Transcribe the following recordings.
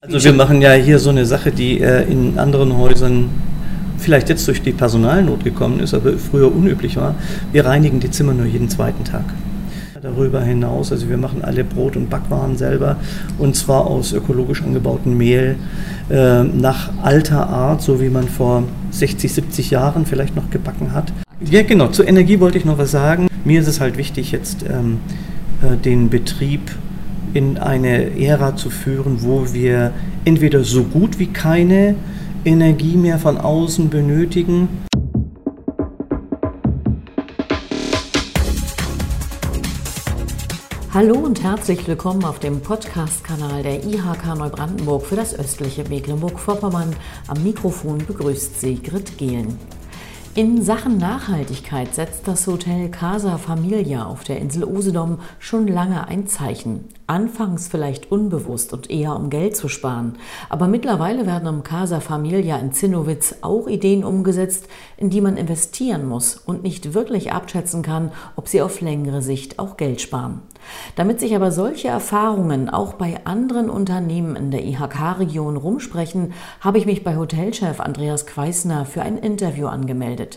Also wir machen ja hier so eine Sache, die äh, in anderen Häusern vielleicht jetzt durch die Personalnot gekommen ist, aber früher unüblich war. Wir reinigen die Zimmer nur jeden zweiten Tag. Darüber hinaus, also wir machen alle Brot- und Backwaren selber und zwar aus ökologisch angebautem Mehl äh, nach alter Art, so wie man vor 60, 70 Jahren vielleicht noch gebacken hat. Ja, genau, zur Energie wollte ich noch was sagen. Mir ist es halt wichtig, jetzt ähm, äh, den Betrieb in eine Ära zu führen, wo wir entweder so gut wie keine Energie mehr von außen benötigen. Hallo und herzlich willkommen auf dem Podcast-Kanal der IHK Neubrandenburg für das östliche Mecklenburg-Vorpommern. Am Mikrofon begrüßt Sigrid Gehlen. In Sachen Nachhaltigkeit setzt das Hotel Casa Familia auf der Insel Usedom schon lange ein Zeichen. Anfangs vielleicht unbewusst und eher um Geld zu sparen. Aber mittlerweile werden am Casa Familia in Zinnowitz auch Ideen umgesetzt, in die man investieren muss und nicht wirklich abschätzen kann, ob sie auf längere Sicht auch Geld sparen. Damit sich aber solche Erfahrungen auch bei anderen Unternehmen in der IHK-Region rumsprechen, habe ich mich bei Hotelchef Andreas Queisner für ein Interview angemeldet.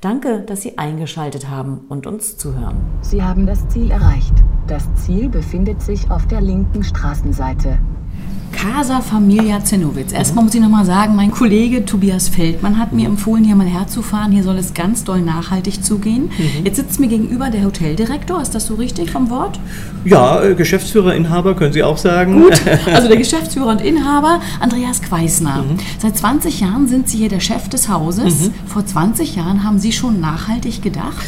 Danke, dass Sie eingeschaltet haben und uns zuhören. Sie haben das Ziel erreicht. Das Ziel befindet sich auf der linken Straßenseite. Casa Familia Zinnowitz. Erstmal muss ich nochmal sagen, mein Kollege Tobias Feldmann hat mir empfohlen, hier mal herzufahren. Hier soll es ganz doll nachhaltig zugehen. Mhm. Jetzt sitzt mir gegenüber der Hoteldirektor. Ist das so richtig vom Wort? Ja, äh, Geschäftsführer, Inhaber können Sie auch sagen. Gut, also der Geschäftsführer und Inhaber Andreas Queisner. Mhm. Seit 20 Jahren sind Sie hier der Chef des Hauses. Mhm. Vor 20 Jahren haben Sie schon nachhaltig gedacht?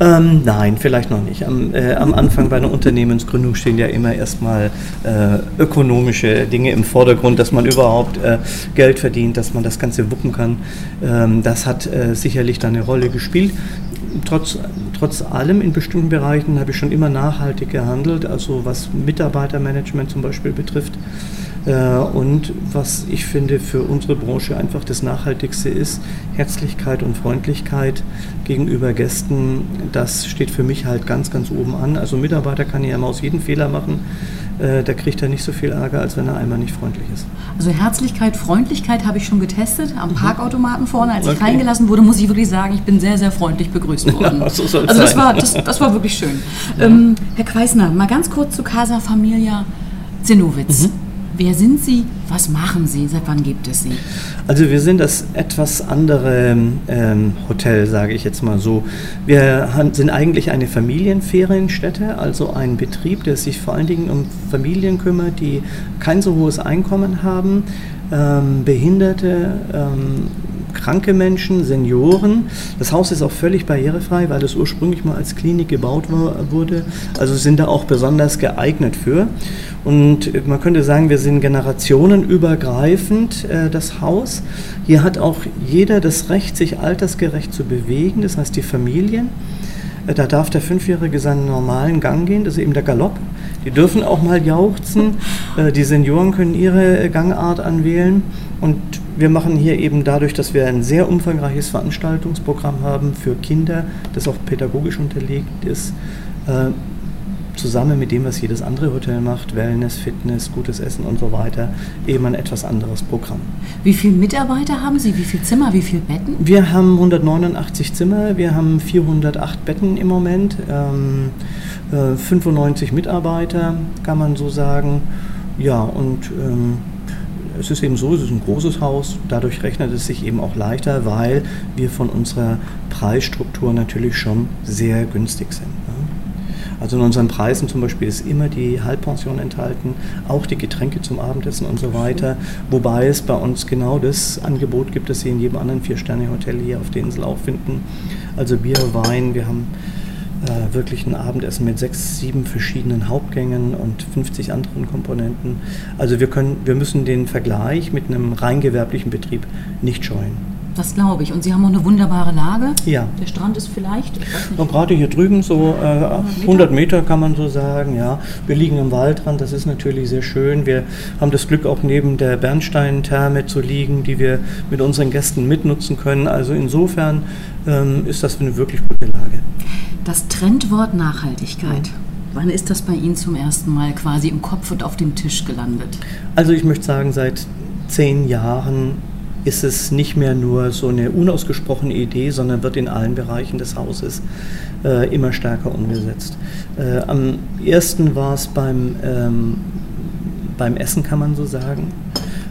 Ähm, nein, vielleicht noch nicht. Am, äh, am, Anfang bei einer Unternehmensgründung stehen ja immer erstmal äh, ökonomische Dinge im Vordergrund, dass man überhaupt äh, Geld verdient, dass man das Ganze wuppen kann. Ähm, das hat äh, sicherlich da eine Rolle gespielt. Trotz, trotz allem in bestimmten Bereichen habe ich schon immer nachhaltig gehandelt, also was Mitarbeitermanagement zum Beispiel betrifft. Äh, und was ich finde für unsere Branche einfach das Nachhaltigste ist, Herzlichkeit und Freundlichkeit gegenüber Gästen, das steht für mich halt ganz, ganz oben an. Also Mitarbeiter kann ja immer aus jedem Fehler machen. Äh, da kriegt er nicht so viel Ärger, als wenn er einmal nicht freundlich ist. Also Herzlichkeit, Freundlichkeit habe ich schon getestet am mhm. Parkautomaten vorne. Als okay. ich reingelassen wurde, muss ich wirklich sagen, ich bin sehr, sehr freundlich begrüßt worden. Ja, so also das war, das, das, war wirklich schön. Ja. Ähm, Herr Queisner, mal ganz kurz zu Casa Familia Zinowitz. Mhm. Wer sind Sie? Was machen Sie? Seit wann gibt es Sie? Also wir sind das etwas andere ähm, Hotel, sage ich jetzt mal so. Wir sind eigentlich eine Familienferienstätte, also ein Betrieb, der sich vor allen Dingen um Familien kümmert, die kein so hohes Einkommen haben, ähm, Behinderte, ähm, kranke Menschen, Senioren. Das Haus ist auch völlig barrierefrei, weil es ursprünglich mal als Klinik gebaut wurde. Also sind da auch besonders geeignet für. Und man könnte sagen, wir sind generationenübergreifend äh, das Haus. Hier hat auch jeder das Recht, sich altersgerecht zu bewegen, das heißt die Familien. Äh, da darf der Fünfjährige seinen normalen Gang gehen, das ist eben der Galopp. Die dürfen auch mal jauchzen. Äh, die Senioren können ihre Gangart anwählen. Und wir machen hier eben dadurch, dass wir ein sehr umfangreiches Veranstaltungsprogramm haben für Kinder, das auch pädagogisch unterlegt ist, äh, zusammen mit dem, was jedes andere Hotel macht, Wellness, Fitness, gutes Essen und so weiter, eben ein etwas anderes Programm. Wie viele Mitarbeiter haben Sie? Wie viele Zimmer? Wie viele Betten? Wir haben 189 Zimmer, wir haben 408 Betten im Moment, ähm, äh, 95 Mitarbeiter, kann man so sagen. Ja, und ähm, es ist eben so, es ist ein großes Haus, dadurch rechnet es sich eben auch leichter, weil wir von unserer Preisstruktur natürlich schon sehr günstig sind. Also in unseren Preisen zum Beispiel ist immer die Halbpension enthalten, auch die Getränke zum Abendessen und so weiter. Wobei es bei uns genau das Angebot gibt, das Sie in jedem anderen Vier-Sterne-Hotel hier auf der Insel auch finden. Also Bier, Wein, wir haben äh, wirklich ein Abendessen mit sechs, sieben verschiedenen Hauptgängen und 50 anderen Komponenten. Also wir, können, wir müssen den Vergleich mit einem rein gewerblichen Betrieb nicht scheuen. Das glaube ich. Und Sie haben auch eine wunderbare Lage. Ja. Der Strand ist vielleicht. Und gerade hier drüben so äh, 100 Meter kann man so sagen. Ja, wir liegen am Waldrand. Das ist natürlich sehr schön. Wir haben das Glück auch neben der Bernstein-Therme zu liegen, die wir mit unseren Gästen mitnutzen können. Also insofern ähm, ist das eine wirklich gute Lage. Das Trendwort Nachhaltigkeit. Wann ist das bei Ihnen zum ersten Mal quasi im Kopf und auf dem Tisch gelandet? Also ich möchte sagen, seit zehn Jahren ist es nicht mehr nur so eine unausgesprochene Idee, sondern wird in allen Bereichen des Hauses äh, immer stärker umgesetzt. Äh, am ersten war es beim, ähm, beim Essen, kann man so sagen.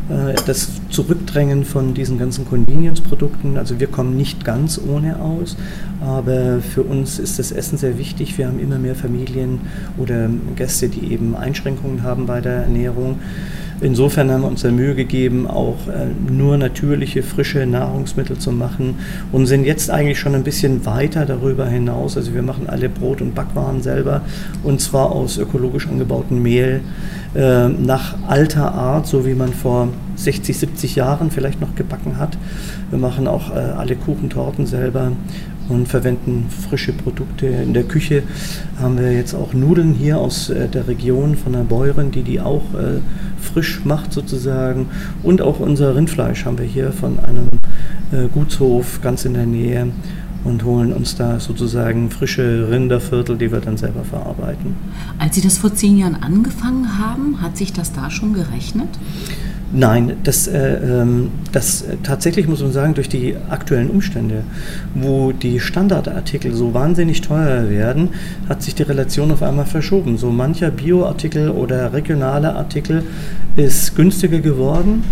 Äh, das Zurückdrängen von diesen ganzen Convenience-Produkten. Also wir kommen nicht ganz ohne aus, aber für uns ist das Essen sehr wichtig. Wir haben immer mehr Familien oder Gäste, die eben Einschränkungen haben bei der Ernährung. Insofern haben wir uns Mühe gegeben, auch äh, nur natürliche, frische Nahrungsmittel zu machen und sind jetzt eigentlich schon ein bisschen weiter darüber hinaus. Also wir machen alle Brot- und Backwaren selber und zwar aus ökologisch angebautem Mehl äh, nach alter Art, so wie man vor 60, 70 Jahren vielleicht noch gebacken hat. Wir machen auch äh, alle Kuchentorten selber und verwenden frische Produkte. In der Küche haben wir jetzt auch Nudeln hier aus äh, der Region von der Bäuerin, die die auch äh, frisch macht sozusagen. Und auch unser Rindfleisch haben wir hier von einem äh, Gutshof ganz in der Nähe und holen uns da sozusagen frische Rinderviertel, die wir dann selber verarbeiten. Als Sie das vor zehn Jahren angefangen haben, hat sich das da schon gerechnet? Nein, das, äh, ähm, das äh, tatsächlich muss man sagen, durch die aktuellen Umstände, wo die Standardartikel so wahnsinnig teuer werden, hat sich die Relation auf einmal verschoben. So mancher Bioartikel oder regionale Artikel ist günstiger geworden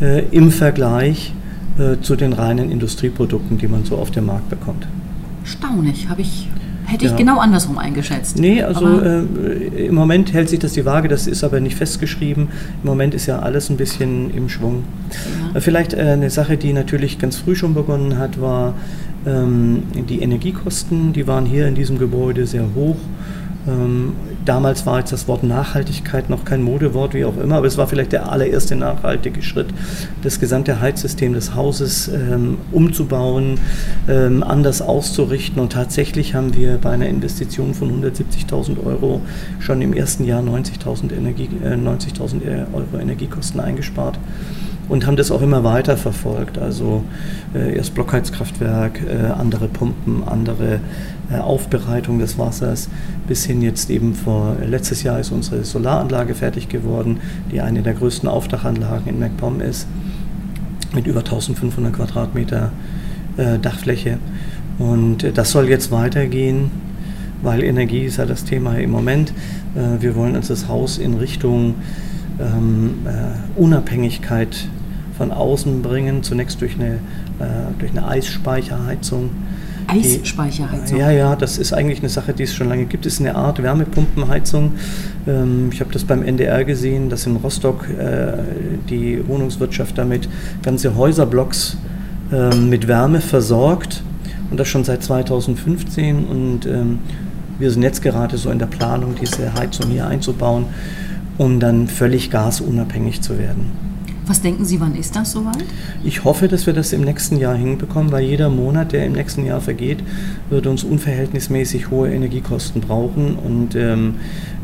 äh, im Vergleich äh, zu den reinen Industrieprodukten, die man so auf dem Markt bekommt. Staunig, habe ich Hätte ich ja. genau andersrum eingeschätzt. Nee, also äh, im Moment hält sich das die Waage, das ist aber nicht festgeschrieben. Im Moment ist ja alles ein bisschen im Schwung. Ja. Äh, vielleicht äh, eine Sache, die natürlich ganz früh schon begonnen hat, war ähm, die Energiekosten. Die waren hier in diesem Gebäude sehr hoch. Ähm, damals war jetzt das Wort Nachhaltigkeit noch kein Modewort, wie auch immer, aber es war vielleicht der allererste nachhaltige Schritt, das gesamte Heizsystem des Hauses ähm, umzubauen, ähm, anders auszurichten. Und tatsächlich haben wir bei einer Investition von 170.000 Euro schon im ersten Jahr 90.000 Energie, äh, 90 äh, Euro Energiekosten eingespart und haben das auch immer weiter verfolgt. Also äh, erst Blockheizkraftwerk, äh, andere Pumpen, andere äh, Aufbereitung des Wassers, bis hin jetzt eben vor letztes Jahr ist unsere Solaranlage fertig geworden, die eine der größten Aufdachanlagen in MacPom ist, mit über 1500 Quadratmeter äh, Dachfläche. Und äh, das soll jetzt weitergehen, weil Energie ist ja das Thema im Moment. Äh, wir wollen uns das Haus in Richtung ähm, Unabhängigkeit von außen bringen, zunächst durch eine, äh, durch eine Eisspeicherheizung. Eisspeicherheizung? ja, ja, das ist eigentlich eine Sache, die es schon lange gibt. Es ist eine Art Wärmepumpenheizung. Ähm, ich habe das beim NDR gesehen, dass in Rostock äh, die Wohnungswirtschaft damit ganze Häuserblocks äh, mit Wärme versorgt und das schon seit 2015 und ähm, wir sind jetzt gerade so in der Planung, diese Heizung hier einzubauen, um dann völlig gasunabhängig zu werden. Was denken Sie, wann ist das soweit? Ich hoffe, dass wir das im nächsten Jahr hinbekommen, weil jeder Monat, der im nächsten Jahr vergeht, wird uns unverhältnismäßig hohe Energiekosten brauchen. Und ähm,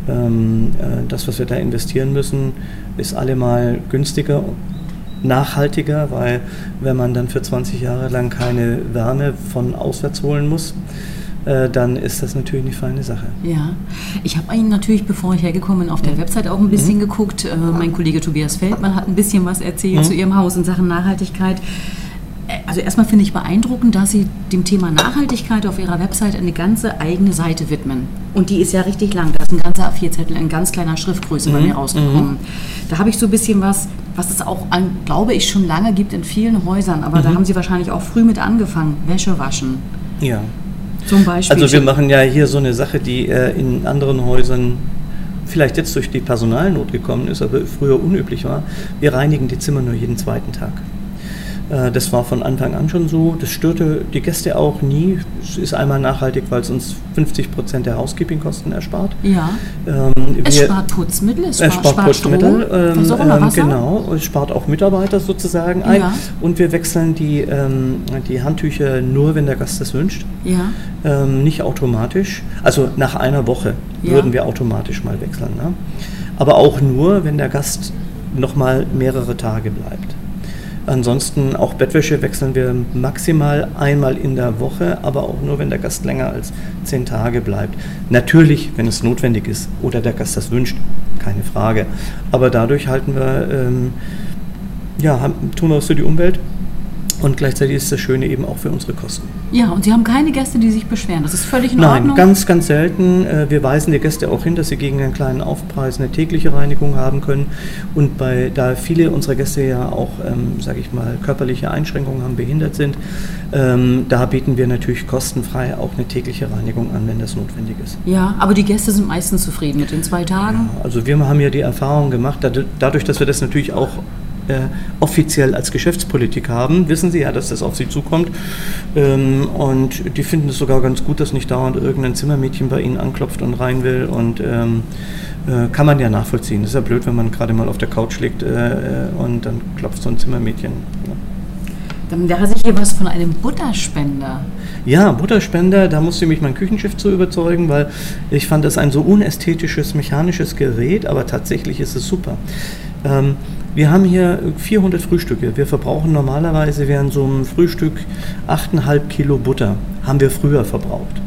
ähm, äh, das, was wir da investieren müssen, ist allemal günstiger nachhaltiger, weil wenn man dann für 20 Jahre lang keine Wärme von auswärts holen muss, äh, dann ist das natürlich eine feine Sache. Ja, ich habe Ihnen natürlich, bevor ich hergekommen bin, auf der mhm. Website auch ein bisschen mhm. geguckt. Äh, mein Kollege Tobias Feldmann hat ein bisschen was erzählt mhm. zu Ihrem Haus in Sachen Nachhaltigkeit. Äh, also erstmal finde ich beeindruckend, dass Sie dem Thema Nachhaltigkeit auf Ihrer Website eine ganze eigene Seite widmen. Und die ist ja richtig lang. Da ist ein ganzer A4-Zettel in ganz kleiner Schriftgröße bei mhm. mir rausgekommen. Mhm. Da habe ich so ein bisschen was, was es auch, an, glaube ich, schon lange gibt in vielen Häusern. Aber da mhm. haben Sie wahrscheinlich auch früh mit angefangen. Wäsche waschen. Ja. Zum Beispiel. Also wir machen ja hier so eine Sache, die äh, in anderen Häusern vielleicht jetzt durch die Personalnot gekommen ist, aber früher unüblich war. Wir reinigen die Zimmer nur jeden zweiten Tag. Äh, das war von Anfang an schon so. Das störte die Gäste auch nie. Es ist einmal nachhaltig, weil es uns 50 Prozent der Housekeeping-Kosten erspart. Ja. Ähm, es spart Putzmittel, es, es spart, spart Putzmittel. Ähm, ähm, genau, es spart auch Mitarbeiter sozusagen ein. Ja. Und wir wechseln die, ähm, die Handtücher nur, wenn der Gast das wünscht. Ja. Ähm, nicht automatisch. Also nach einer Woche ja. würden wir automatisch mal wechseln. Ne? Aber auch nur, wenn der Gast noch mal mehrere Tage bleibt. Ansonsten auch Bettwäsche wechseln wir maximal einmal in der Woche, aber auch nur, wenn der Gast länger als zehn Tage bleibt. Natürlich, wenn es notwendig ist oder der Gast das wünscht, keine Frage. Aber dadurch halten wir, ähm, ja, haben, tun wir was für die Umwelt und gleichzeitig ist das Schöne eben auch für unsere Kosten. Ja, und Sie haben keine Gäste, die sich beschweren. Das ist völlig in Nein, Ordnung. ganz, ganz selten. Äh, Wir weisen die Gäste auch hin, dass sie gegen einen kleinen Aufpreis eine tägliche Reinigung haben können. Und bei, da viele unserer Gäste ja auch, ähm, sage ich mal, körperliche Einschränkungen haben, behindert sind, ähm, da bieten wir natürlich kostenfrei auch eine tägliche Reinigung an, wenn das notwendig ist. Ja, aber die Gäste sind meistens zufrieden mit den zwei Tagen. Also wir haben ja die Erfahrung gemacht, dad- dadurch, dass wir das natürlich auch äh, offiziell als Geschäftspolitik haben, wissen Sie ja, dass das auf Sie zukommt. Ähm, und die finden es sogar ganz gut, dass nicht dauernd irgendein Zimmermädchen bei Ihnen anklopft und rein will. Und ähm, äh, kann man ja nachvollziehen. Das ist ja blöd, wenn man gerade mal auf der Couch liegt äh, äh, und dann klopft so ein Zimmermädchen. Ja. Dann wäre sicher was von einem Butterspender. Ja, Butterspender, da musste mich mein Küchenschiff zu überzeugen, weil ich fand das ein so unästhetisches, mechanisches Gerät, aber tatsächlich ist es super. Ähm, wir haben hier 400 Frühstücke. Wir verbrauchen normalerweise während so einem Frühstück 8,5 Kilo Butter. Haben wir früher verbraucht.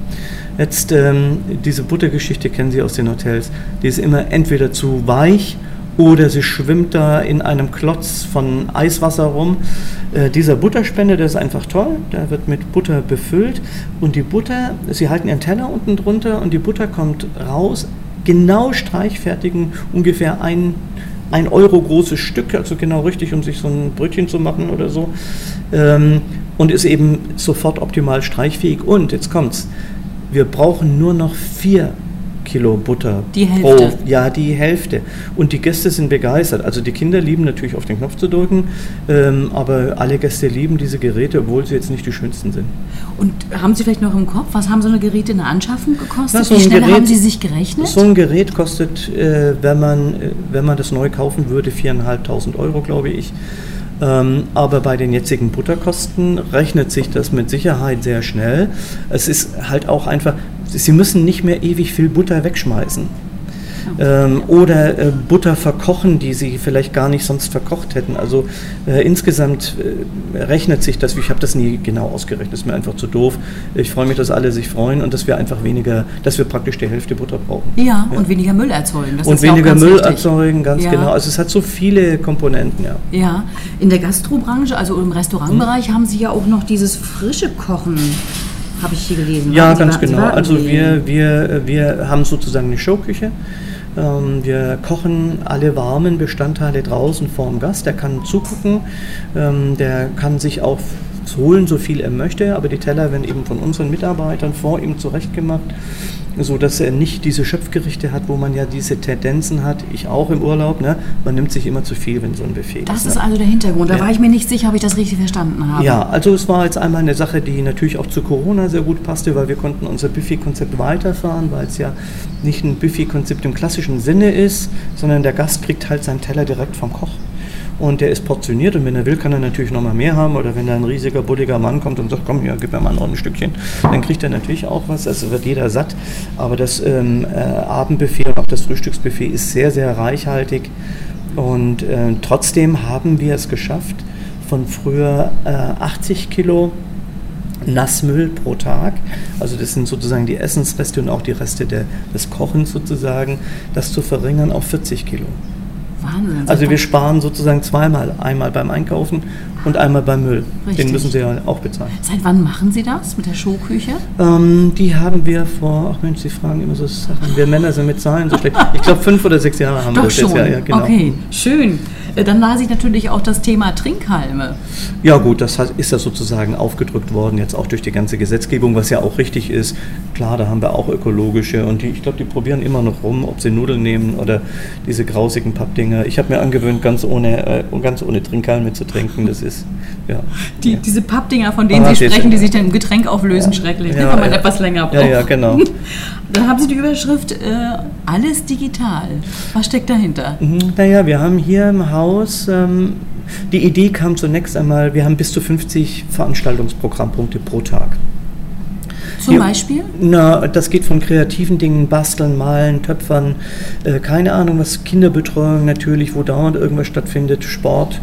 Jetzt, ähm, diese Buttergeschichte kennen Sie aus den Hotels. Die ist immer entweder zu weich oder sie schwimmt da in einem Klotz von Eiswasser rum. Äh, dieser Butterspender, der ist einfach toll. Der wird mit Butter befüllt. Und die Butter, Sie halten Ihren Teller unten drunter und die Butter kommt raus. Genau streichfertigen, ungefähr ein, ein Euro großes Stück, also genau richtig, um sich so ein Brötchen zu machen oder so. Ähm, und ist eben sofort optimal streichfähig. Und jetzt kommt's. Wir brauchen nur noch vier Kilo Butter Die pro Hälfte. ja, die Hälfte. Und die Gäste sind begeistert. Also die Kinder lieben natürlich auf den Knopf zu drücken, ähm, aber alle Gäste lieben diese Geräte, obwohl sie jetzt nicht die schönsten sind. Und haben Sie vielleicht noch im Kopf, was haben so eine Geräte in der Anschaffung gekostet? Na, so Wie schnell Gerät- haben Sie sich gerechnet? So ein Gerät kostet, äh, wenn, man, äh, wenn man das neu kaufen würde, 4.500 Euro, glaube ich. Ähm, aber bei den jetzigen Butterkosten rechnet sich das mit Sicherheit sehr schnell. Es ist halt auch einfach, Sie müssen nicht mehr ewig viel Butter wegschmeißen. Ähm, oder äh, Butter verkochen, die sie vielleicht gar nicht sonst verkocht hätten. Also äh, insgesamt äh, rechnet sich das, ich habe das nie genau ausgerechnet, ist mir einfach zu doof. Ich freue mich, dass alle sich freuen und dass wir einfach weniger, dass wir praktisch die Hälfte Butter brauchen. ja, und weniger Müll erzeugen. Das und ja weniger ganz Müll wichtig. erzeugen, ganz Ja. genau. Also es hat so viele Komponenten, ja. Ja, in der Gastrobranche, also im. Restaurantbereich, haben Sie ja auch noch dieses frische Kochen, habe ich hier gelesen. Ja, ganz genau. Also wir, wir, wir haben sozusagen eine Showküche. Ähm, Wir kochen alle warmen Bestandteile draußen vorm Gast. Der kann zugucken, ähm, der kann sich auch holen, so viel er möchte, aber die Teller werden eben von unseren Mitarbeitern vor ihm zurechtgemacht, so dass er nicht diese Schöpfgerichte hat, wo man ja diese Tendenzen hat. Ich auch im Urlaub. Ne? Man nimmt sich immer zu viel, wenn so ein Buffet Das ist. ist ne? also der Hintergrund. Da Ja. war ich mir nicht sicher, ob ich das richtig verstanden habe. Ja, also es war jetzt einmal eine Sache, die natürlich auch zu Corona sehr gut passte, weil wir konnten unser Buffet-Konzept weiterfahren, weil es ja nicht ein Buffet-Konzept im klassischen Sinne ist, sondern der Gast kriegt halt seinen Teller direkt vom Koch. Und der ist portioniert und wenn er will, kann er natürlich nochmal mehr haben. Oder wenn da ein riesiger, bulliger Mann kommt und sagt, komm hier, gib mir mal noch ein Stückchen, dann kriegt er natürlich auch was. Also wird jeder satt. Aber das ähm, äh, Abendbuffet und auch das Frühstücksbuffet ist sehr, sehr reichhaltig. Und äh, trotzdem haben wir es geschafft, von früher äh, 80 Kilo Nassmüll pro Tag, also das sind sozusagen die Essensreste und auch die Reste der, des Kochens sozusagen, das zu verringern auf 40 Kilo. Wahnsinn. Also wir sparen sozusagen zweimal, einmal beim Einkaufen und einmal beim Müll. Richtig. Den müssen Sie ja auch bezahlen. Seit wann machen Sie das mit der Showküche? Ähm, die haben wir vor, ach Mensch, Sie fragen immer so Sachen. Wir Männer sind mit Zahlen so schlecht. Ich glaube fünf oder sechs Jahre haben wir Doch das schon. jetzt. Ja, ja, genau. Okay, schön. Äh, Dann las ich natürlich auch das Thema Trinkhalme. Ja gut, das ist ja sozusagen aufgedrückt worden, jetzt auch durch die ganze Gesetzgebung, was ja auch richtig ist. Klar, da haben wir auch ökologische und die, ich glaube, die probieren immer noch rum, ob sie Nudeln nehmen oder diese grausigen Pappdinger. Ich habe mir angewöhnt, ganz ohne, äh, ganz ohne Trinkhalme zu trinken. Das ist, ja. Die, ja. Diese Pappdinger, von denen Ah, Sie sprechen, die sich dann im Getränk auflösen, schrecklich, ne, Ja, wenn man ja. etwas länger braucht. Ja, ja, genau. Dann haben Sie die Überschrift äh, Alles digital. Was steckt dahinter? Mhm, Naja, wir haben hier im Haus, ähm, die Idee kam zunächst einmal, wir haben bis zu 50 Veranstaltungsprogrammpunkte pro Tag. Zum Wir- Beispiel? Na, das geht von kreativen Dingen, basteln, malen, töpfern, äh, keine Ahnung, was Kinderbetreuung natürlich, wo dauernd irgendwas stattfindet, Sport,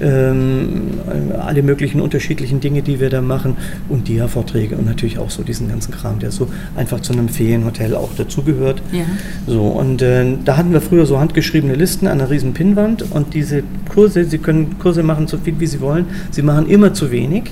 ähm, äh, alle möglichen unterschiedlichen Dinge, die wir da machen und Dia-Vorträge und natürlich auch so diesen ganzen Kram, der so einfach zu einem Ferienhotel auch dazugehört. Ja. So, und äh, da hatten wir früher so handgeschriebene Listen an einer riesen Pinnwand und diese Kurse, Sie können Kurse machen so viel wie Sie wollen, Sie machen immer zu wenig.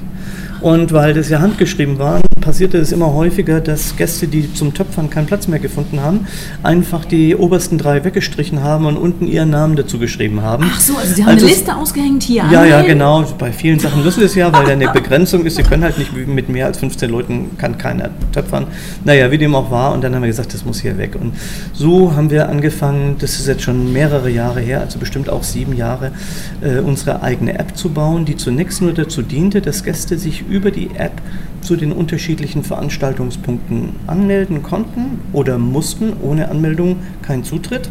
Und weil das ja handgeschrieben war, passierte es immer häufiger, dass Gäste, die zum Töpfern keinen Platz mehr gefunden haben, einfach die obersten drei weggestrichen haben und unten ihren Namen dazu geschrieben haben. Ach so, also Sie haben Also eine Liste ausgehängt hier. ja, ja, genau. Bei vielen Sachen müssen wir es ja, weil da eine Begrenzung ist. Sie können halt nicht mit mehr als 15 Leuten, kann keiner töpfern. Naja, wie dem auch war. Und dann haben wir gesagt, das muss hier weg. Und so haben wir angefangen, das ist jetzt schon mehrere Jahre her, also bestimmt auch sieben Jahre, äh, unsere eigene App zu bauen, die zunächst nur dazu diente, dass Gäste sich über die App zu den unterschiedlichen Veranstaltungspunkten anmelden konnten oder mussten, ohne Anmeldung kein Zutritt.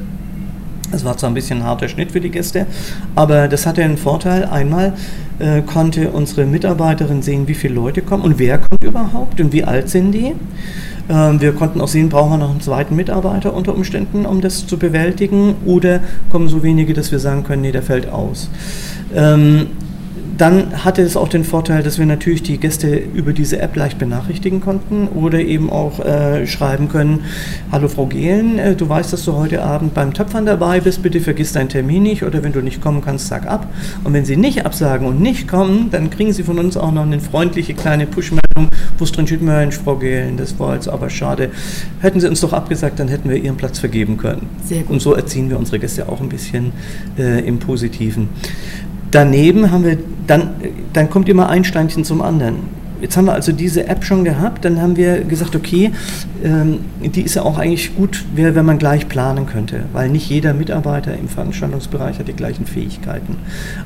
Es war zwar ein bisschen ein harter Schnitt für die Gäste, aber das hatte einen Vorteil. Einmal äh, konnte unsere Mitarbeiterin sehen, wie viele Leute kommen und wer kommt überhaupt und wie alt sind die. Ähm, wir konnten auch sehen, brauchen wir noch einen zweiten Mitarbeiter unter Umständen, um das zu bewältigen oder kommen so wenige, dass wir sagen können, nee, der fällt aus. Ähm, dann hatte es auch den Vorteil, dass wir natürlich die Gäste über diese App leicht benachrichtigen konnten oder eben auch äh, schreiben können, hallo Frau Gehlen, äh, du weißt, dass du heute Abend beim Töpfern dabei bist, bitte vergiss deinen Termin nicht oder wenn du nicht kommen kannst, sag ab. Und wenn Sie nicht absagen und nicht kommen, dann kriegen Sie von uns auch noch eine freundliche kleine Push-Meldung, wo es drin steht, Mensch, Frau Gehlen, das war jetzt aber schade. Hätten Sie uns doch abgesagt, dann hätten wir Ihren Platz vergeben können. Und so erziehen wir unsere Gäste auch ein bisschen äh, im Positiven. Daneben haben wir, dann, dann kommt immer ein Steinchen zum anderen. Jetzt haben wir also diese App schon gehabt, dann haben wir gesagt, okay, ähm, die ist ja auch eigentlich gut, wenn man gleich planen könnte, weil nicht jeder Mitarbeiter im Veranstaltungsbereich hat die gleichen Fähigkeiten.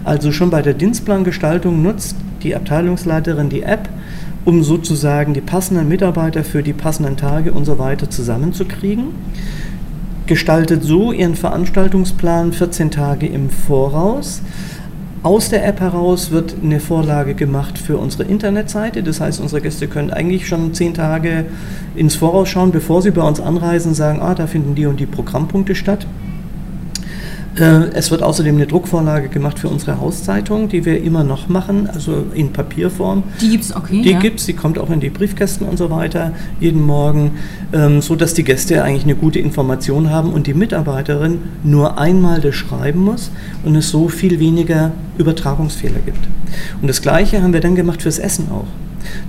Also schon bei der Dienstplangestaltung nutzt die Abteilungsleiterin die App, um sozusagen die passenden Mitarbeiter für die passenden Tage und so weiter zusammenzukriegen gestaltet so ihren Veranstaltungsplan 14 Tage im Voraus. Aus der App heraus wird eine Vorlage gemacht für unsere Internetseite. Das heißt, unsere Gäste können eigentlich schon 10 Tage ins Voraus schauen, bevor sie bei uns anreisen, sagen, ah, da finden die und die Programmpunkte statt. Äh, Es wird außerdem eine Druckvorlage gemacht für unsere Hauszeitung, die wir immer noch machen, also in Papierform. Die gibt's, okay. Die ja. gibt's, die kommt auch in die Briefkästen und so weiter jeden Morgen, ähm, so dass die Gäste eigentlich eine gute Information haben und die Mitarbeiterin nur einmal das schreiben muss und es so viel weniger Übertragungsfehler gibt. Und das Gleiche haben wir dann gemacht fürs Essen auch.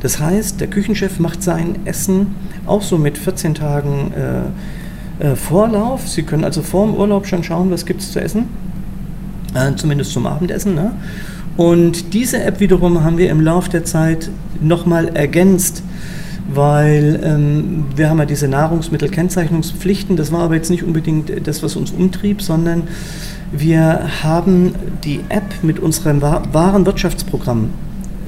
Das heißt, der Küchenchef macht sein Essen auch so mit 14 Tagen äh, äh, Vorlauf. Sie können also vor dem Urlaub schon schauen, was gibt es zu essen äh, zumindest zum Abendessen. Ne? Und diese App wiederum haben wir im Laufe der Zeit nochmal ergänzt, weil ähm, wir haben ja diese Nahrungsmittelkennzeichnungspflichten, das war aber jetzt nicht unbedingt das, was uns umtrieb, sondern wir haben die App mit unserem Wa- Warenwirtschaftsprogramm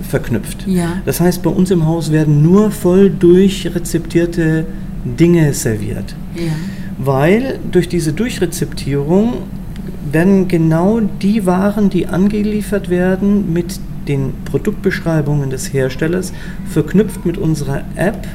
verknüpft. Ja. Das heißt, bei uns im Haus werden nur voll durchrezeptierte Dinge serviert Ja. weil durch diese Durchrezeptierung werden genau die Waren, die angeliefert werden, mit den Produktbeschreibungen des Herstellers verknüpft mit unserer App.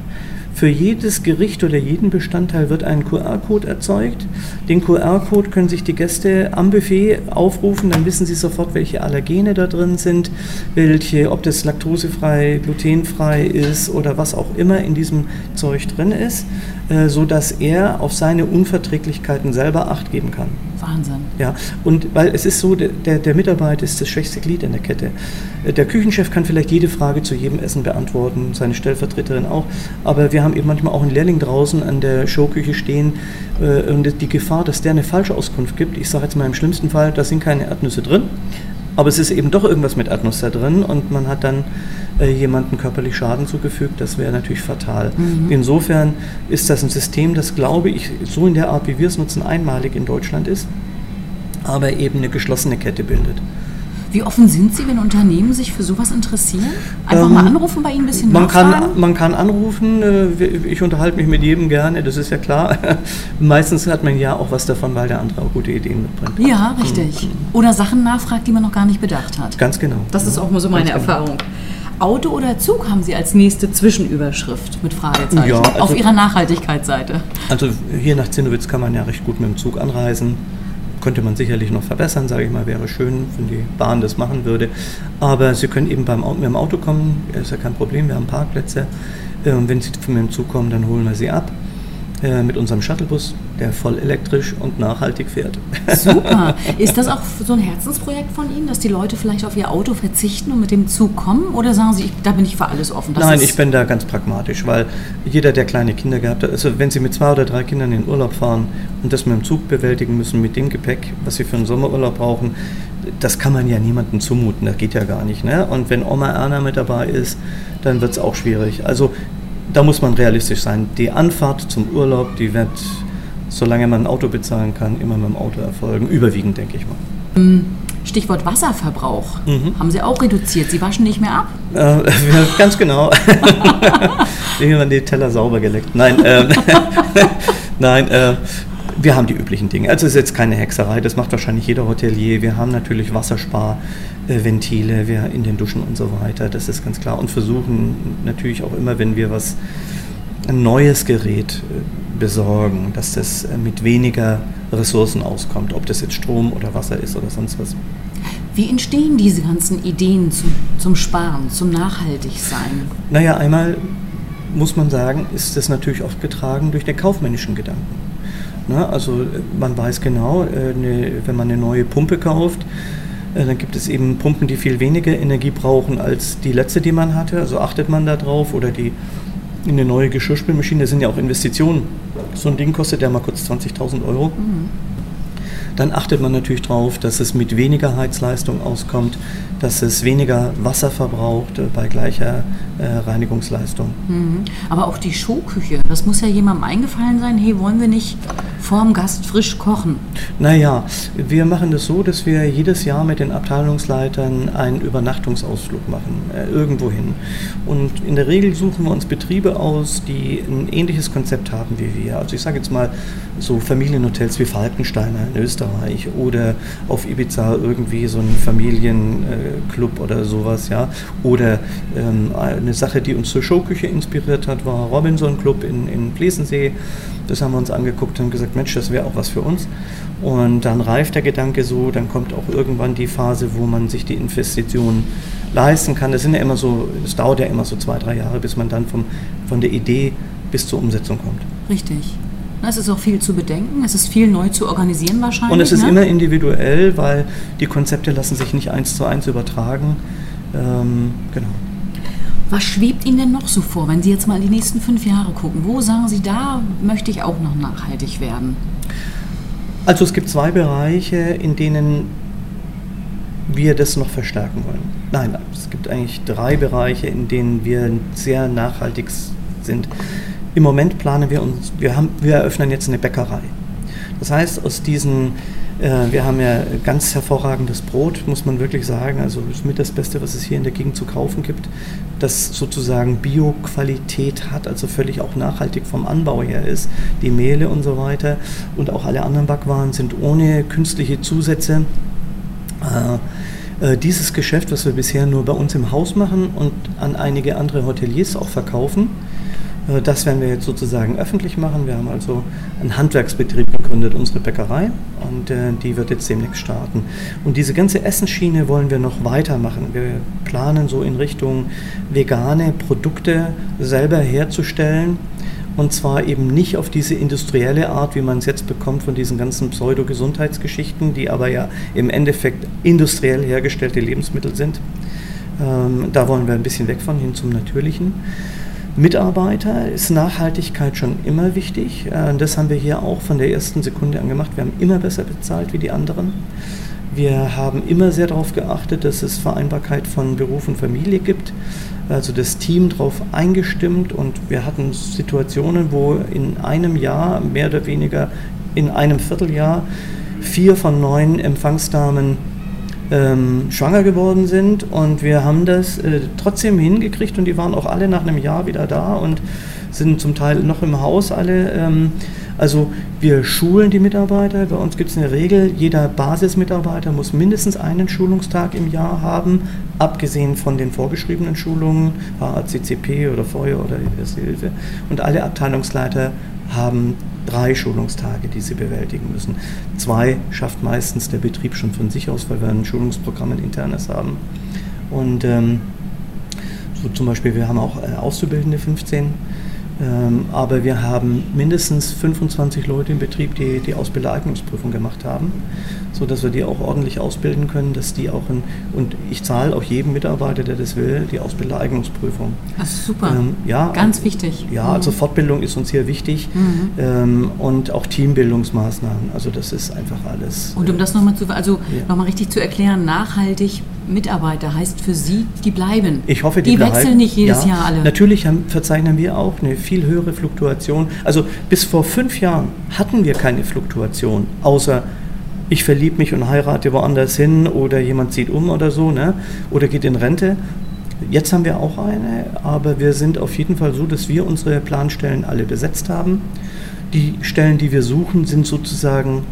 Für jedes Gericht oder jeden Bestandteil wird ein QR-Code erzeugt. Den QR-Code können sich die Gäste am Buffet aufrufen, dann wissen sie sofort, welche Allergene da drin sind, welche, ob das laktosefrei, glutenfrei ist oder was auch immer in diesem Zeug drin ist, äh, so dass er auf seine Unverträglichkeiten selber Acht geben kann. Wahnsinn. Ja, und weil es ist so, der, der Mitarbeiter ist das schwächste Glied in der Kette. Äh, Der Küchenchef kann vielleicht jede Frage zu jedem Essen beantworten, seine Stellvertreterin auch, aber wir haben eben manchmal auch einen Lehrling draußen an der Showküche stehen äh, und die Gefahr, dass der eine falsche Auskunft gibt, ich sage jetzt mal im schlimmsten Fall, da sind keine Erdnüsse drin, aber es ist eben doch irgendwas mit Erdnuss da drin und man hat dann äh, jemandem körperlich Schaden zugefügt, das wäre natürlich fatal. Insofern ist das ein System, das glaube ich so in der Art, wie wir es nutzen, einmalig in Deutschland ist aber eben eine geschlossene Kette bildet. Wie offen sind Sie, wenn Unternehmen sich für sowas interessieren? Einfach Ähm, mal anrufen bei Ihnen ein bisschen Man kann, man kann anrufen, äh, ich unterhalte mich mit jedem gerne, das ist ja klar. Meistens hat man ja auch was davon, weil der andere auch gute Ideen mitbringt. Ja, richtig. Oder Sachen nachfragt, die man noch gar nicht bedacht hat. Ganz genau. Das ist auch mal so meine ganz genau. Auto oder Zug haben Sie als nächste Zwischenüberschrift mit Fragezeichen Ja, also- auf Ihrer Nachhaltigkeitsseite? Also hier nach Zinnowitz kann man ja recht gut mit dem Zug anreisen. Könnte man sicherlich noch verbessern, sage ich mal, wäre schön, wenn die Bahn das machen würde. Aber Sie können eben beim, Au- mit dem Auto kommen, ist ja kein Problem, wir haben Parkplätze. Äh, Und wenn Sie mit dem Zug kommen, dann holen wir Sie ab mit unserem Shuttlebus, der voll elektrisch und nachhaltig fährt. Super. Ist das auch so ein Herzensprojekt von Ihnen, dass die Leute vielleicht auf ihr Auto verzichten und mit dem Zug kommen? Oder sagen Sie, ich, da bin ich für alles offen? Das Nein, ich bin da ganz pragmatisch, weil jeder, der kleine Kinder gehabt hat, also wenn Sie mit zwei oder drei Kindern in den Urlaub fahren und das mit dem Zug bewältigen müssen, mit dem Gepäck, was Sie für einen Sommerurlaub brauchen, das kann man ja niemandem zumuten, das geht ja gar nicht. Ne? Und wenn Oma Erna mit dabei ist, dann wird es auch schwierig. Also da muss man realistisch sein. Die Anfahrt zum Urlaub, die wird, solange man ein Auto bezahlen kann, immer mit dem Auto erfolgen, überwiegend, denke ich mal. Stichwort Wasserverbrauch. Mhm. Haben Sie auch reduziert? Sie waschen nicht mehr ab? Äh, ganz genau. Werden die Teller sauber geleckt. Nein, ähm, nein äh, wir haben die üblichen Dinge. Also es ist jetzt keine Hexerei, das macht wahrscheinlich jeder Hotelier. Wir haben natürlich Wassersparventile wir in den Duschen und so weiter, das ist ganz klar. Und versuchen natürlich auch immer, wenn wir was, ein neues Gerät äh, besorgen, dass das äh, mit weniger Ressourcen auskommt, ob das jetzt Strom oder Wasser ist oder sonst was. Wie entstehen diese ganzen Ideen zum, zum Sparen, zum Nachhaltigsein? Naja, einmal muss man sagen, ist das natürlich oft getragen durch den kaufmännischen Gedanken. Ne? Also äh, man weiß genau, äh, ne, wenn man eine neue Pumpe kauft, äh, dann gibt es eben Pumpen, die viel weniger Energie brauchen als die letzte, die man hatte. Also achtet man da drauf oder die eine neue Geschirrspülmaschine, das sind ja auch Investitionen. So ein Ding kostet ja mal kurz 20.000 Euro. Dann achtet man natürlich darauf, dass es mit weniger Heizleistung auskommt, dass es weniger Wasser verbraucht äh, bei gleicher äh, Reinigungsleistung. Mhm. Aber auch die Showküche, das muss ja jemandem eingefallen sein, hey, wollen wir nicht vorm Gast frisch kochen? Naja, wir machen das so, dass wir jedes Jahr mit den Abteilungsleitern einen Übernachtungsausflug machen, äh, irgendwo hin. Und in der Regel suchen wir uns Betriebe aus, die ein ähnliches Konzept haben wie wir. Also ich sage jetzt mal so Familienhotels wie Falkensteiner in Österreich oder auf Ibiza irgendwie so ein Familienclub oder sowas, ja. Oder ähm, eine Sache, die uns zur Showküche inspiriert hat, war Robinson Club in, in Plesensee. Das haben wir uns angeguckt und gesagt, Mensch, das wäre auch was für uns. Und dann reift der Gedanke so, dann kommt auch irgendwann die Phase, wo man sich die Investitionen leisten kann. Das sind ja immer so, es dauert ja immer so zwei, drei Jahre, bis man dann vom, von der Idee bis zur Umsetzung kommt. Richtig. Es ist auch viel zu bedenken, es ist viel neu zu organisieren wahrscheinlich. Und es ist ne? immer individuell, weil die Konzepte lassen sich nicht eins zu eins übertragen. Ähm, genau. Was schwebt Ihnen denn noch so vor, wenn Sie jetzt mal in die nächsten fünf Jahre gucken? Wo sagen Sie, da möchte ich auch noch nachhaltig werden? Also es gibt zwei Bereiche, in denen wir das noch verstärken wollen. Nein, es gibt eigentlich drei Bereiche, in denen wir sehr nachhaltig sind. Im Moment planen wir uns, wir, haben, wir eröffnen jetzt eine Bäckerei. Das heißt, aus diesen, wir haben ja ganz hervorragendes Brot, muss man wirklich sagen, also ist mit das Beste, was es hier in der Gegend zu kaufen gibt, das sozusagen Bio-Qualität hat, also völlig auch nachhaltig vom Anbau her ist, die Mehle und so weiter und auch alle anderen Backwaren sind ohne künstliche Zusätze. Äh, äh, dieses Geschäft, was wir bisher nur bei uns im Haus machen und an einige andere Hoteliers auch verkaufen, äh, das werden wir jetzt sozusagen öffentlich machen. Wir haben also einen Handwerksbetrieb gegründet, unsere Bäckerei, und äh, die wird jetzt demnächst starten. Und diese ganze Essensschiene wollen wir noch weitermachen. Wir planen so in Richtung vegane Produkte selber herzustellen. Und zwar eben nicht auf diese industrielle Art, wie man es jetzt bekommt von diesen ganzen Pseudo-Gesundheitsgeschichten, die aber ja im Endeffekt industriell hergestellte Lebensmittel sind. Ähm, da wollen wir ein bisschen weg von hin zum Natürlichen. Mitarbeiter ist Nachhaltigkeit schon immer wichtig. Äh, Das haben wir hier auch von der ersten Sekunde an gemacht. Wir haben immer besser bezahlt wie die anderen. Wir haben immer sehr darauf geachtet, dass es Vereinbarkeit von Beruf und Familie gibt. Also das Team darauf eingestimmt und wir hatten Situationen, wo in einem Jahr, mehr oder weniger in einem Vierteljahr, vier von neun Empfangsdamen ähm, schwanger geworden sind und wir haben das äh, trotzdem hingekriegt und die waren auch alle nach einem Jahr wieder da und sind zum Teil noch im Haus alle. Ähm, Also wir schulen die Mitarbeiter. Bei uns gibt es eine Regel, jeder Basismitarbeiter muss mindestens einen Schulungstag im Jahr haben, abgesehen von den vorgeschriebenen Schulungen, HACCP oder Feuer oder Hilfe. Und alle Abteilungsleiter haben drei Schulungstage, die sie bewältigen müssen. Zwei schafft meistens der Betrieb schon von sich aus, weil wir ein Schulungsprogramm, ein internes haben. Und ähm, so zum Beispiel, wir haben auch äh, Auszubildende 15 ähm, aber wir haben mindestens 25 Leute im Betrieb, die die Ausbildereignungsprüfung gemacht haben, sodass wir die auch ordentlich ausbilden können, dass die auch in, und ich zahle auch jedem Mitarbeiter, der das will, die Ausbildereignungsprüfung. Das ist super. Ähm, ja, Ganz wichtig. Ja, mhm. also Fortbildung ist uns hier wichtig mhm. ähm, und auch Teambildungsmaßnahmen. Also das ist einfach alles. Und um das nochmal zu, also ja. nochmal richtig zu erklären, nachhaltig Mitarbeiter heißt für Sie, die bleiben. Ich hoffe, die, die bleiben. wechseln nicht jedes ja, Jahr alle. Natürlich haben, verzeichnen wir auch eine viel höhere Fluktuation. Also bis vor fünf Jahren hatten wir keine Fluktuation, außer ich verliebe mich und heirate woanders hin oder jemand zieht um oder so, ne? oder geht in Rente. Jetzt haben wir auch eine, aber wir sind auf jeden Fall so, dass wir unsere Planstellen alle besetzt haben. Die Stellen, die wir suchen, sind sozusagen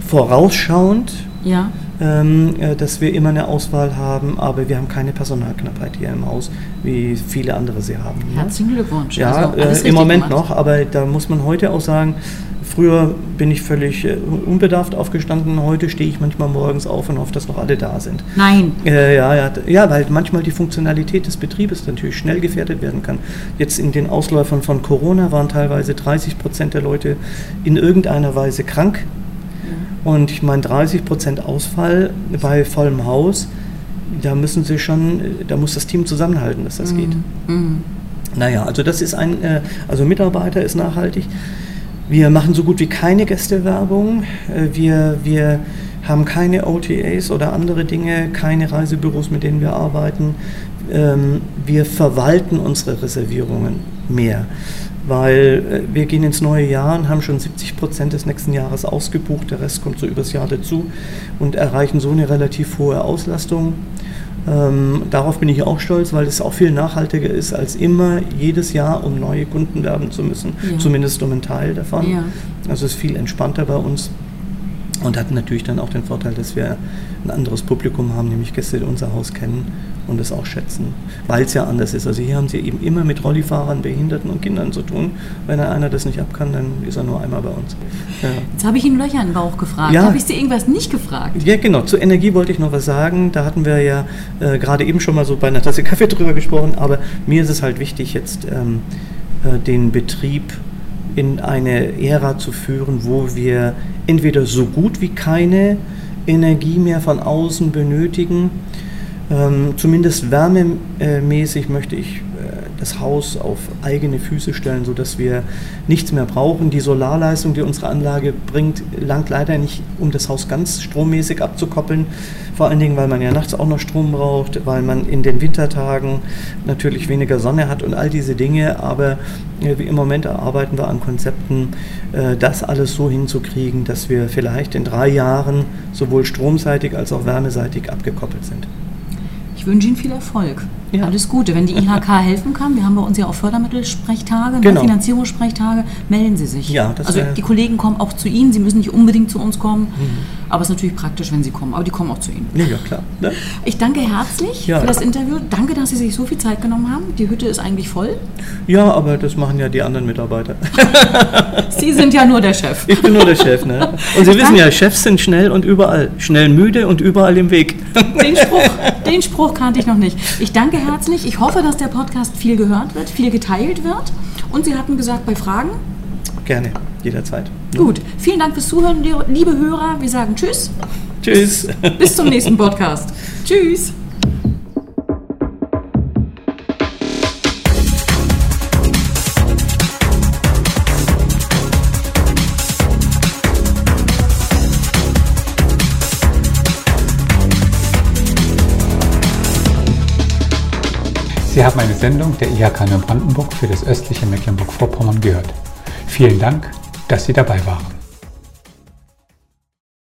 vorausschauend. Ja ähm, äh, dass wir immer eine Auswahl haben, aber wir haben keine Personalknappheit hier im Haus, wie viele andere sie haben. Ne? Herzlichen Glückwunsch. Ja, also äh, im Moment gemacht. noch, aber da muss man heute auch sagen, Früher bin ich völlig äh, unbedarft aufgestanden, heute stehe ich manchmal morgens auf und hoffe, dass noch alle da sind. Nein. Äh, ja, ja, ja, weil manchmal die Funktionalität des Betriebes natürlich schnell gefährdet werden kann. Jetzt in den Ausläufern von Corona waren teilweise 30 Prozent der Leute in irgendeiner Weise krank und ich meine, 30 Prozent Ausfall bei vollem Haus, da müssen sie schon, da muss das Team zusammenhalten, dass das mhm. geht. Mhm. Naja, also das ist ein, äh, also Mitarbeiter ist nachhaltig. Wir machen so gut wie keine Gästewerbung. Äh, wir, wir haben keine OTAs oder andere Dinge, keine Reisebüros, mit denen wir arbeiten. Ähm, wir verwalten unsere Reservierungen mehr weil äh, wir gehen ins neue Jahr und haben schon 70 Prozent des nächsten Jahres ausgebucht, der Rest kommt so übers Jahr dazu und erreichen so eine relativ hohe Auslastung. Ähm, darauf bin ich auch stolz, weil es auch viel nachhaltiger ist, als immer jedes Jahr um neue Kunden werben zu müssen, ja. zumindest um einen Teil davon. Ja. Also es ist viel entspannter bei uns und hat natürlich dann auch den Vorteil, dass wir ein anderes Publikum haben, nämlich Gäste, die unser Haus kennen und es auch schätzen, weil es ja anders ist. Also hier haben sie eben immer mit Rollifahrern, Behinderten und Kindern zu tun. Wenn einer das nicht ab kann, dann ist er nur einmal bei uns. Ja. Jetzt habe ich Ihnen Löcher in den Bauch gefragt. Ja. Habe ich Sie irgendwas nicht gefragt? Ja, genau. Zur Energie wollte ich noch was sagen. Da hatten wir ja äh, gerade eben schon mal so bei einer Tasse Kaffee drüber gesprochen. Aber mir ist es halt wichtig, jetzt ähm, äh, den Betrieb in eine Ära zu führen, wo wir entweder so gut wie keine Energie mehr von außen benötigen, ähm, zumindest wärmemäßig möchte ich das Haus auf eigene Füße stellen, sodass wir nichts mehr brauchen. Die Solarleistung, die unsere Anlage bringt, langt leider nicht, um das Haus ganz strommäßig abzukoppeln. Vor allen Dingen, weil man ja nachts auch noch Strom braucht, weil man in den Wintertagen natürlich weniger Sonne hat und all diese Dinge. Aber äh, im Moment arbeiten wir an Konzepten, äh, das alles so hinzukriegen, dass wir vielleicht in drei Jahren sowohl stromseitig als auch wärmeseitig abgekoppelt sind. Ich wünsche Ihnen viel Erfolg. Ja. Alles Gute. Wenn die IHK helfen kann, wir haben bei uns ja auch Fördermittelsprechtage, ne, genau. Finanzierungssprechtage, melden Sie sich. Ja, also die Kollegen kommen auch zu Ihnen, Sie müssen nicht unbedingt zu uns kommen, mhm. aber es ist natürlich praktisch, wenn Sie kommen, aber die kommen auch zu Ihnen. Ja, ja klar. Ne? Ich danke herzlich ja. für das Interview. Danke, dass Sie sich so viel Zeit genommen haben. Die Hütte ist eigentlich voll. Ja, aber das machen ja die anderen Mitarbeiter. Sie sind ja nur der Chef. Ich bin nur der Chef, ne? Und Sie ich wissen ja, Chefs sind schnell und überall. Schnell müde und überall im Weg. Den Spruch, den Spruch kannte ich noch nicht. Ich danke herzlich. Ich hoffe, dass der Podcast viel gehört wird, viel geteilt wird. Und Sie hatten gesagt, bei Fragen? Gerne, jederzeit. Gut, vielen Dank fürs Zuhören, liebe Hörer. Wir sagen Tschüss. Tschüss. Bis zum nächsten Podcast. Tschüss. Sie haben eine Sendung der IHK Neubrandenburg für das östliche Mecklenburg-Vorpommern gehört. Vielen Dank, dass Sie dabei waren.